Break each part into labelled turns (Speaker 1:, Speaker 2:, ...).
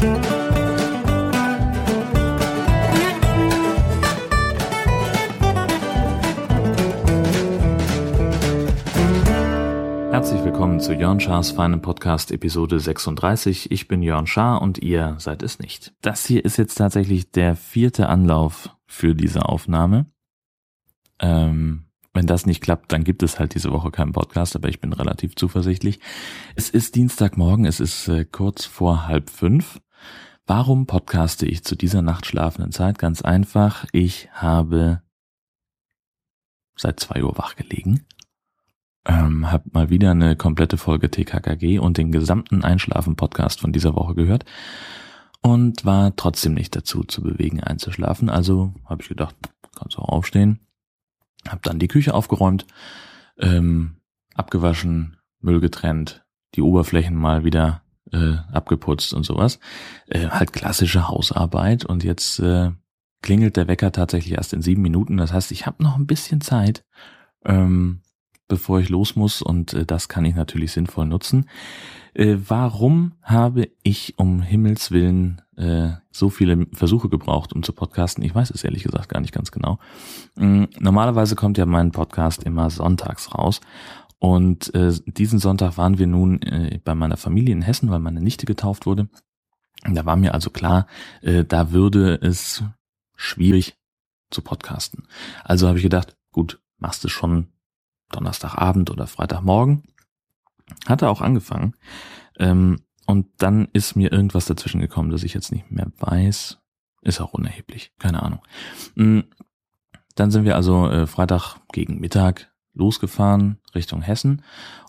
Speaker 1: Herzlich willkommen zu Jörn Schars feinem Podcast Episode 36. Ich bin Jörn Schaar und ihr seid es nicht. Das hier ist jetzt tatsächlich der vierte Anlauf für diese Aufnahme. Ähm, wenn das nicht klappt, dann gibt es halt diese Woche keinen Podcast, aber ich bin relativ zuversichtlich. Es ist Dienstagmorgen, es ist äh, kurz vor halb fünf. Warum podcaste ich zu dieser nachtschlafenden Zeit? Ganz einfach, ich habe seit zwei Uhr wach gelegen ähm, habe mal wieder eine komplette Folge TKKG und den gesamten Einschlafen-Podcast von dieser Woche gehört und war trotzdem nicht dazu zu bewegen einzuschlafen. Also habe ich gedacht, kannst auch aufstehen. Habe dann die Küche aufgeräumt, ähm, abgewaschen, Müll getrennt, die Oberflächen mal wieder äh, abgeputzt und sowas. Äh, halt klassische Hausarbeit und jetzt äh, klingelt der Wecker tatsächlich erst in sieben Minuten. Das heißt, ich habe noch ein bisschen Zeit, ähm, bevor ich los muss und äh, das kann ich natürlich sinnvoll nutzen. Äh, warum habe ich um Himmels Willen äh, so viele Versuche gebraucht, um zu podcasten? Ich weiß es ehrlich gesagt gar nicht ganz genau. Ähm, normalerweise kommt ja mein Podcast immer sonntags raus und äh, diesen Sonntag waren wir nun äh, bei meiner Familie in Hessen, weil meine Nichte getauft wurde. Da war mir also klar, äh, da würde es schwierig zu podcasten. Also habe ich gedacht, gut, machst du schon Donnerstagabend oder Freitagmorgen. Hatte auch angefangen. Ähm, und dann ist mir irgendwas dazwischen gekommen, das ich jetzt nicht mehr weiß. Ist auch unerheblich, keine Ahnung. Mm, dann sind wir also äh, Freitag gegen Mittag losgefahren Richtung Hessen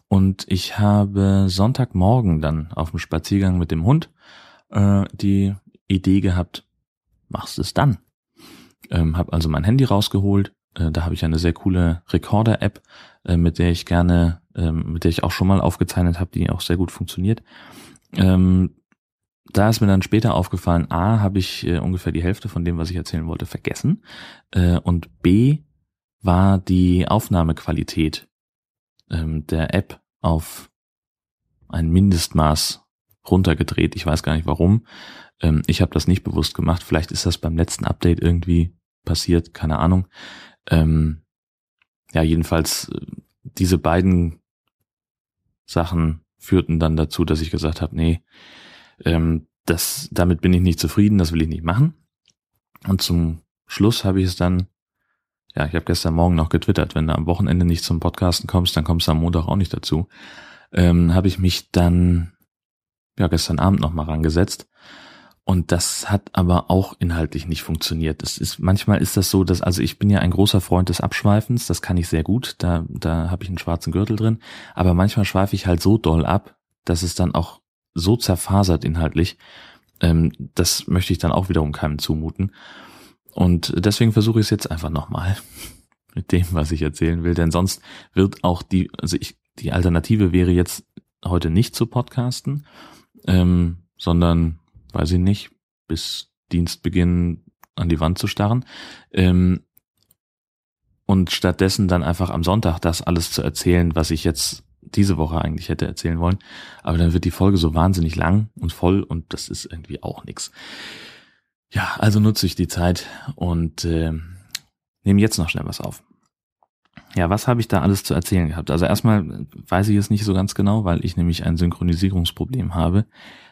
Speaker 1: und ich habe Sonntagmorgen dann auf dem Spaziergang mit dem Hund äh, die Idee gehabt, machst es dann. Ähm, habe also mein Handy rausgeholt, äh, da habe ich eine sehr coole Recorder-App, äh, mit der ich gerne, ähm, mit der ich auch schon mal aufgezeichnet habe, die auch sehr gut funktioniert. Ähm, da ist mir dann später aufgefallen, A, habe ich äh, ungefähr die Hälfte von dem, was ich erzählen wollte, vergessen. Äh, und B, war die Aufnahmequalität ähm, der App auf ein Mindestmaß runtergedreht. Ich weiß gar nicht warum. Ähm, ich habe das nicht bewusst gemacht. Vielleicht ist das beim letzten Update irgendwie passiert, keine Ahnung. Ähm, ja, jedenfalls äh, diese beiden Sachen führten dann dazu, dass ich gesagt habe, nee, ähm, das, damit bin ich nicht zufrieden, das will ich nicht machen. Und zum Schluss habe ich es dann, ja, ich habe gestern Morgen noch getwittert, wenn du am Wochenende nicht zum Podcasten kommst, dann kommst du am Montag auch nicht dazu. Ähm, habe ich mich dann, ja, gestern Abend nochmal rangesetzt und das hat aber auch inhaltlich nicht funktioniert. Das ist, manchmal ist das so, dass, also ich bin ja ein großer Freund des Abschweifens, das kann ich sehr gut, da, da habe ich einen schwarzen Gürtel drin, aber manchmal schweife ich halt so doll ab, dass es dann auch so zerfasert inhaltlich, ähm, das möchte ich dann auch wiederum keinem zumuten. Und deswegen versuche ich es jetzt einfach nochmal mit dem, was ich erzählen will, denn sonst wird auch die, also ich, die Alternative wäre jetzt heute nicht zu podcasten, ähm, sondern weiß ich nicht, bis Dienstbeginn an die Wand zu starren. Ähm, und stattdessen dann einfach am Sonntag das alles zu erzählen, was ich jetzt diese Woche eigentlich hätte erzählen wollen. Aber dann wird die Folge so wahnsinnig lang und voll und das ist irgendwie auch nix. Ja, also nutze ich die Zeit und äh, nehme jetzt noch schnell was auf. Ja, was habe ich da alles zu erzählen gehabt? Also erstmal weiß ich es nicht so ganz genau, weil ich nämlich ein Synchronisierungsproblem habe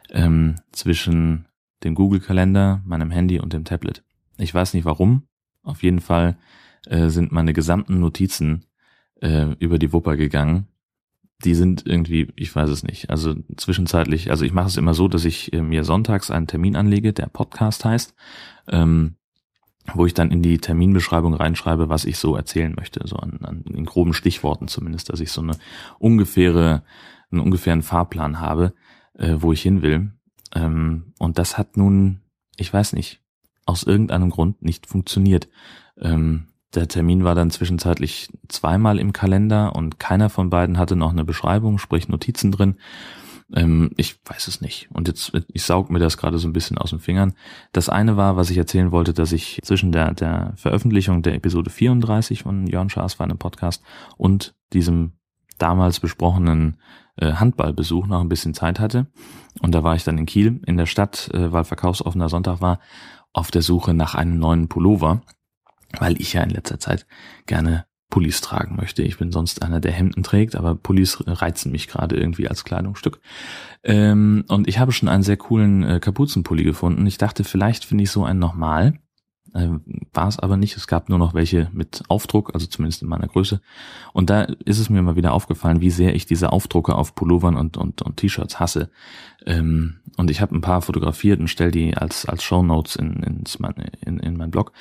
Speaker 1: ähm, zwischen dem Google-Kalender, meinem Handy und dem Tablet. Ich weiß nicht warum. Auf jeden Fall äh, sind meine gesamten Notizen äh, über die Wupper gegangen. Die sind irgendwie, ich weiß es nicht. Also zwischenzeitlich, also ich mache es immer so, dass ich äh, mir sonntags einen Termin anlege, der Podcast heißt, ähm, wo ich dann in die Terminbeschreibung reinschreibe, was ich so erzählen möchte, so an, an in groben Stichworten zumindest, dass ich so eine ungefähre, einen ungefähren Fahrplan habe äh, wo ich hin will. Ähm, und das hat nun, ich weiß nicht, aus irgendeinem Grund nicht funktioniert. Ähm, der Termin war dann zwischenzeitlich zweimal im Kalender und keiner von beiden hatte noch eine Beschreibung, sprich Notizen drin. Ähm, ich weiß es nicht. Und jetzt, ich saug mir das gerade so ein bisschen aus den Fingern. Das eine war, was ich erzählen wollte, dass ich zwischen der, der Veröffentlichung der Episode 34 von Jörn Schaas war einem Podcast und diesem damals besprochenen äh, Handballbesuch noch ein bisschen Zeit hatte. Und da war ich dann in Kiel in der Stadt, äh, weil verkaufsoffener Sonntag war, auf der Suche nach einem neuen Pullover, weil ich ja in letzter Zeit gerne Pullis tragen möchte. Ich bin sonst einer, der Hemden trägt, aber Pullis reizen mich gerade irgendwie als Kleidungsstück. Ähm, und ich habe schon einen sehr coolen äh, Kapuzenpulli gefunden. Ich dachte, vielleicht finde ich so einen nochmal. Äh, war es aber nicht. Es gab nur noch welche mit Aufdruck, also zumindest in meiner Größe. Und da ist es mir mal wieder aufgefallen, wie sehr ich diese Aufdrucke auf Pullovern und, und, und T-Shirts hasse. Ähm, und ich habe ein paar fotografiert und stell die als, als Show Notes in, in, in, in mein Blog.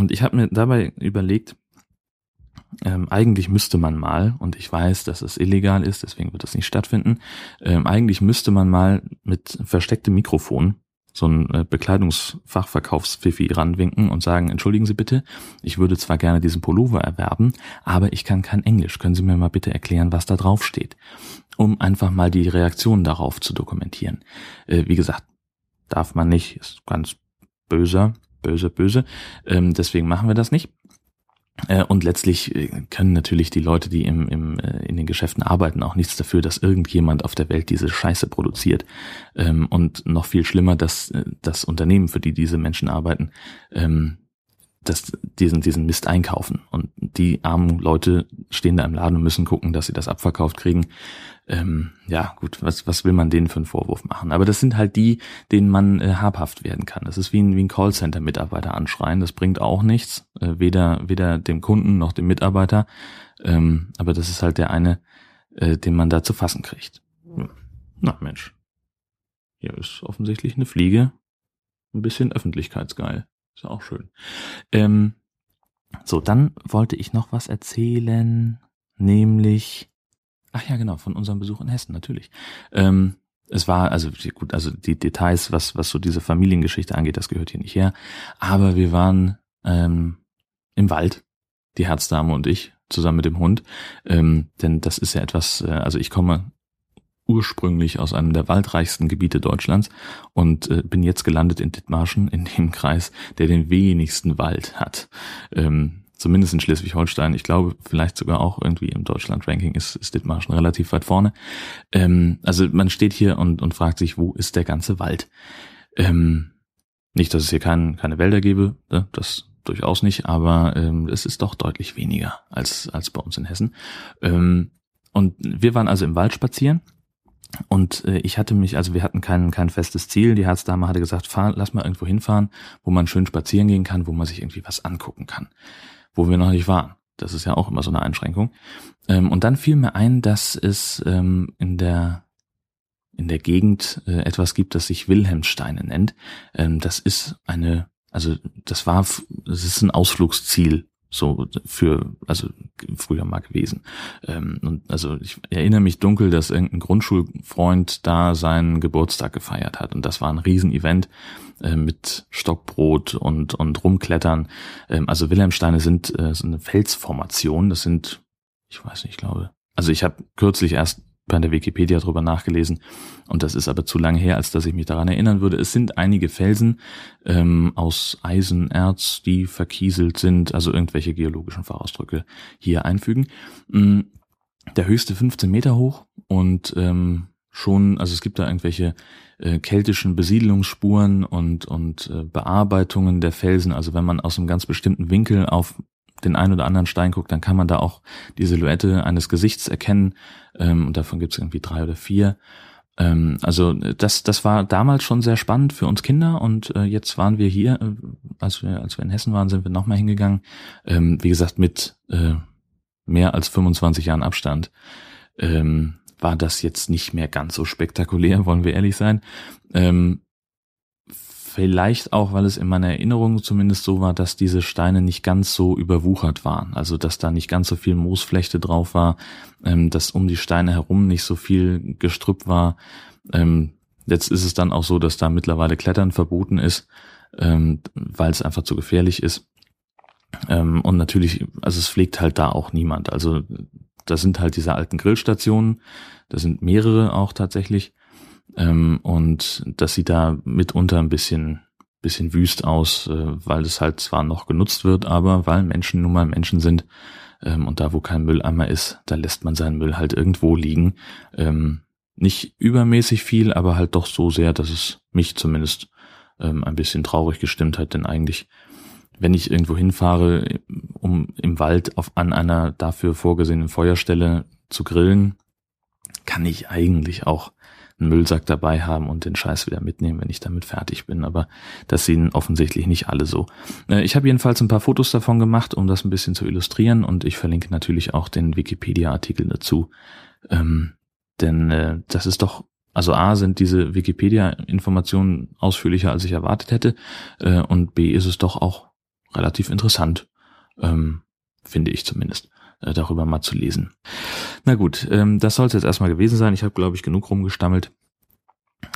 Speaker 1: Und ich habe mir dabei überlegt, ähm, eigentlich müsste man mal, und ich weiß, dass es illegal ist, deswegen wird das nicht stattfinden, ähm, eigentlich müsste man mal mit verstecktem Mikrofon so ein äh, ranwinken und sagen, entschuldigen Sie bitte, ich würde zwar gerne diesen Pullover erwerben, aber ich kann kein Englisch. Können Sie mir mal bitte erklären, was da drauf steht? Um einfach mal die Reaktion darauf zu dokumentieren. Äh, wie gesagt, darf man nicht, ist ganz böser, böse, böse. Ähm, deswegen machen wir das nicht. Äh, und letztlich äh, können natürlich die Leute, die im, im, äh, in den Geschäften arbeiten, auch nichts dafür, dass irgendjemand auf der Welt diese Scheiße produziert. Ähm, und noch viel schlimmer, dass das Unternehmen, für die diese Menschen arbeiten, ähm, dass diesen, diesen Mist einkaufen. Und die armen Leute stehen da im Laden und müssen gucken, dass sie das abverkauft kriegen. Ähm, ja, gut, was, was will man denen für einen Vorwurf machen? Aber das sind halt die, denen man äh, habhaft werden kann. Das ist wie ein, wie ein Callcenter-Mitarbeiter anschreien. Das bringt auch nichts, äh, weder, weder dem Kunden noch dem Mitarbeiter. Ähm, aber das ist halt der eine, äh, den man da zu fassen kriegt. Na Mensch, hier ist offensichtlich eine Fliege. Ein bisschen öffentlichkeitsgeil. Ist auch schön. Ähm, so, dann wollte ich noch was erzählen, nämlich, ach ja, genau, von unserem Besuch in Hessen, natürlich. Ähm, es war, also gut, also die Details, was, was so diese Familiengeschichte angeht, das gehört hier nicht her. Aber wir waren ähm, im Wald, die Herzdame und ich, zusammen mit dem Hund. Ähm, denn das ist ja etwas, äh, also ich komme ursprünglich aus einem der waldreichsten Gebiete Deutschlands und äh, bin jetzt gelandet in Dithmarschen, in dem Kreis, der den wenigsten Wald hat. Ähm, zumindest in Schleswig-Holstein. Ich glaube, vielleicht sogar auch irgendwie im Deutschland-Ranking ist, ist Dithmarschen relativ weit vorne. Ähm, also man steht hier und, und fragt sich, wo ist der ganze Wald? Ähm, nicht, dass es hier kein, keine Wälder gäbe, ne? das durchaus nicht, aber ähm, es ist doch deutlich weniger als, als bei uns in Hessen. Ähm, und wir waren also im Wald spazieren und äh, ich hatte mich, also wir hatten kein, kein festes Ziel. Die Herzdame hatte gesagt, fahr, lass mal irgendwo hinfahren, wo man schön spazieren gehen kann, wo man sich irgendwie was angucken kann. Wo wir noch nicht waren. Das ist ja auch immer so eine Einschränkung. Ähm, und dann fiel mir ein, dass es ähm, in der in der Gegend äh, etwas gibt, das sich Wilhelmsteine nennt. Ähm, das ist eine, also das war, es ist ein Ausflugsziel so für, also früher mal gewesen. Ähm, und also ich erinnere mich dunkel, dass irgendein Grundschulfreund da seinen Geburtstag gefeiert hat. Und das war ein Riesenevent äh, mit Stockbrot und, und Rumklettern. Ähm, also Wilhelmsteine sind äh, so eine Felsformation. Das sind, ich weiß nicht, ich glaube. Also ich habe kürzlich erst bei der Wikipedia drüber nachgelesen und das ist aber zu lange her, als dass ich mich daran erinnern würde. Es sind einige Felsen ähm, aus Eisenerz, die verkieselt sind, also irgendwelche geologischen Fachausdrücke hier einfügen. Mm, der höchste 15 Meter hoch und ähm, schon, also es gibt da irgendwelche äh, keltischen Besiedlungsspuren und, und äh, Bearbeitungen der Felsen. Also wenn man aus einem ganz bestimmten Winkel auf den einen oder anderen Stein guckt, dann kann man da auch die Silhouette eines Gesichts erkennen. Ähm, und davon gibt es irgendwie drei oder vier. Ähm, also das, das war damals schon sehr spannend für uns Kinder und äh, jetzt waren wir hier, äh, als wir, als wir in Hessen waren, sind wir nochmal hingegangen. Ähm, wie gesagt, mit äh, mehr als 25 Jahren Abstand. Ähm, war das jetzt nicht mehr ganz so spektakulär, wollen wir ehrlich sein. Ähm, Vielleicht auch, weil es in meiner Erinnerung zumindest so war, dass diese Steine nicht ganz so überwuchert waren. Also dass da nicht ganz so viel Moosflechte drauf war, ähm, dass um die Steine herum nicht so viel Gestrüpp war. Ähm, jetzt ist es dann auch so, dass da mittlerweile Klettern verboten ist, ähm, weil es einfach zu gefährlich ist. Ähm, und natürlich, also es pflegt halt da auch niemand. Also da sind halt diese alten Grillstationen, da sind mehrere auch tatsächlich. Ähm, und das sieht da mitunter ein bisschen, bisschen wüst aus, äh, weil es halt zwar noch genutzt wird, aber weil Menschen nun mal Menschen sind, Ähm, und da, wo kein Mülleimer ist, da lässt man seinen Müll halt irgendwo liegen. Ähm, nicht übermäßig viel, aber halt doch so sehr, dass es mich zumindest ähm, ein bisschen traurig gestimmt hat, denn eigentlich, wenn ich irgendwo hinfahre, um im Wald auf, an einer dafür vorgesehenen Feuerstelle zu grillen, kann ich eigentlich auch einen Müllsack dabei haben und den Scheiß wieder mitnehmen, wenn ich damit fertig bin. Aber das sehen offensichtlich nicht alle so. Äh, ich habe jedenfalls ein paar Fotos davon gemacht, um das ein bisschen zu illustrieren und ich verlinke natürlich auch den Wikipedia-Artikel dazu. Ähm, denn äh, das ist doch, also A sind diese Wikipedia-Informationen ausführlicher, als ich erwartet hätte. Äh, und B ist es doch auch relativ interessant, ähm, finde ich zumindest äh, darüber mal zu lesen. Na gut, ähm, das soll es jetzt erstmal gewesen sein. Ich habe, glaube ich, genug rumgestammelt.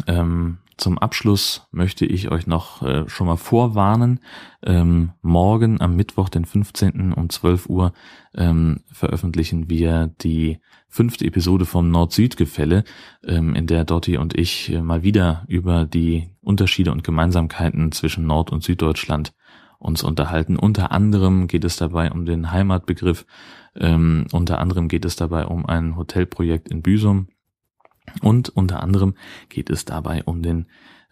Speaker 1: Ähm, zum Abschluss möchte ich euch noch äh, schon mal vorwarnen. Ähm, morgen am Mittwoch, den 15. um 12 Uhr, ähm, veröffentlichen wir die fünfte Episode vom Nord-Süd-Gefälle, ähm, in der Dotti und ich äh, mal wieder über die Unterschiede und Gemeinsamkeiten zwischen Nord- und Süddeutschland uns unterhalten. Unter anderem geht es dabei um den Heimatbegriff ähm, unter anderem geht es dabei um ein Hotelprojekt in Büsum und unter anderem geht es dabei um den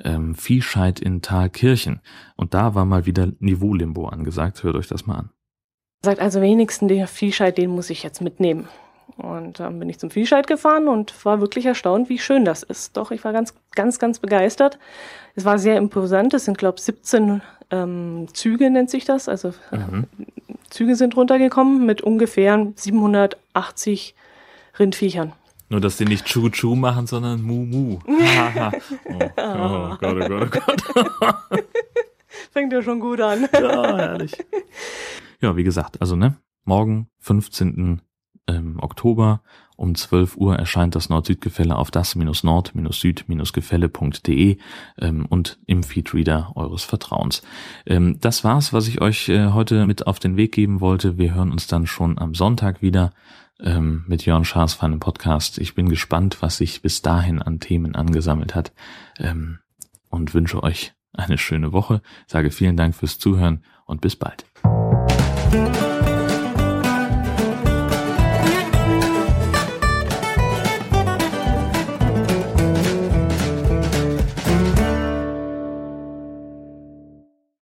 Speaker 1: ähm, Viehscheid in Thalkirchen. Und da war mal wieder Niveau-Limbo angesagt. Hört euch das mal an.
Speaker 2: Sagt also wenigstens, der Viehscheid, den muss ich jetzt mitnehmen. Und dann bin ich zum Viehscheid gefahren und war wirklich erstaunt, wie schön das ist. Doch, ich war ganz, ganz, ganz begeistert. Es war sehr imposant. Es sind, glaube ich, 17 ähm, Züge, nennt sich das. Also mhm. Züge sind runtergekommen mit ungefähr 780 Rindviechern.
Speaker 1: Nur, dass die nicht Chu-Chu machen, sondern Mu-Mu. oh,
Speaker 2: oh Gott, oh Gott, oh Gott. Fängt ja schon gut an.
Speaker 1: ja, herrlich. Ja, wie gesagt, also ne, morgen, 15. Ähm, Oktober, um 12 Uhr erscheint das Nord-Süd-Gefälle auf das-nord-süd-gefälle.de ähm, und im Feedreader eures Vertrauens. Ähm, das war's, was ich euch äh, heute mit auf den Weg geben wollte. Wir hören uns dann schon am Sonntag wieder ähm, mit Jörn Schaas für einen Podcast. Ich bin gespannt, was sich bis dahin an Themen angesammelt hat ähm, und wünsche euch eine schöne Woche. Sage vielen Dank fürs Zuhören und bis bald.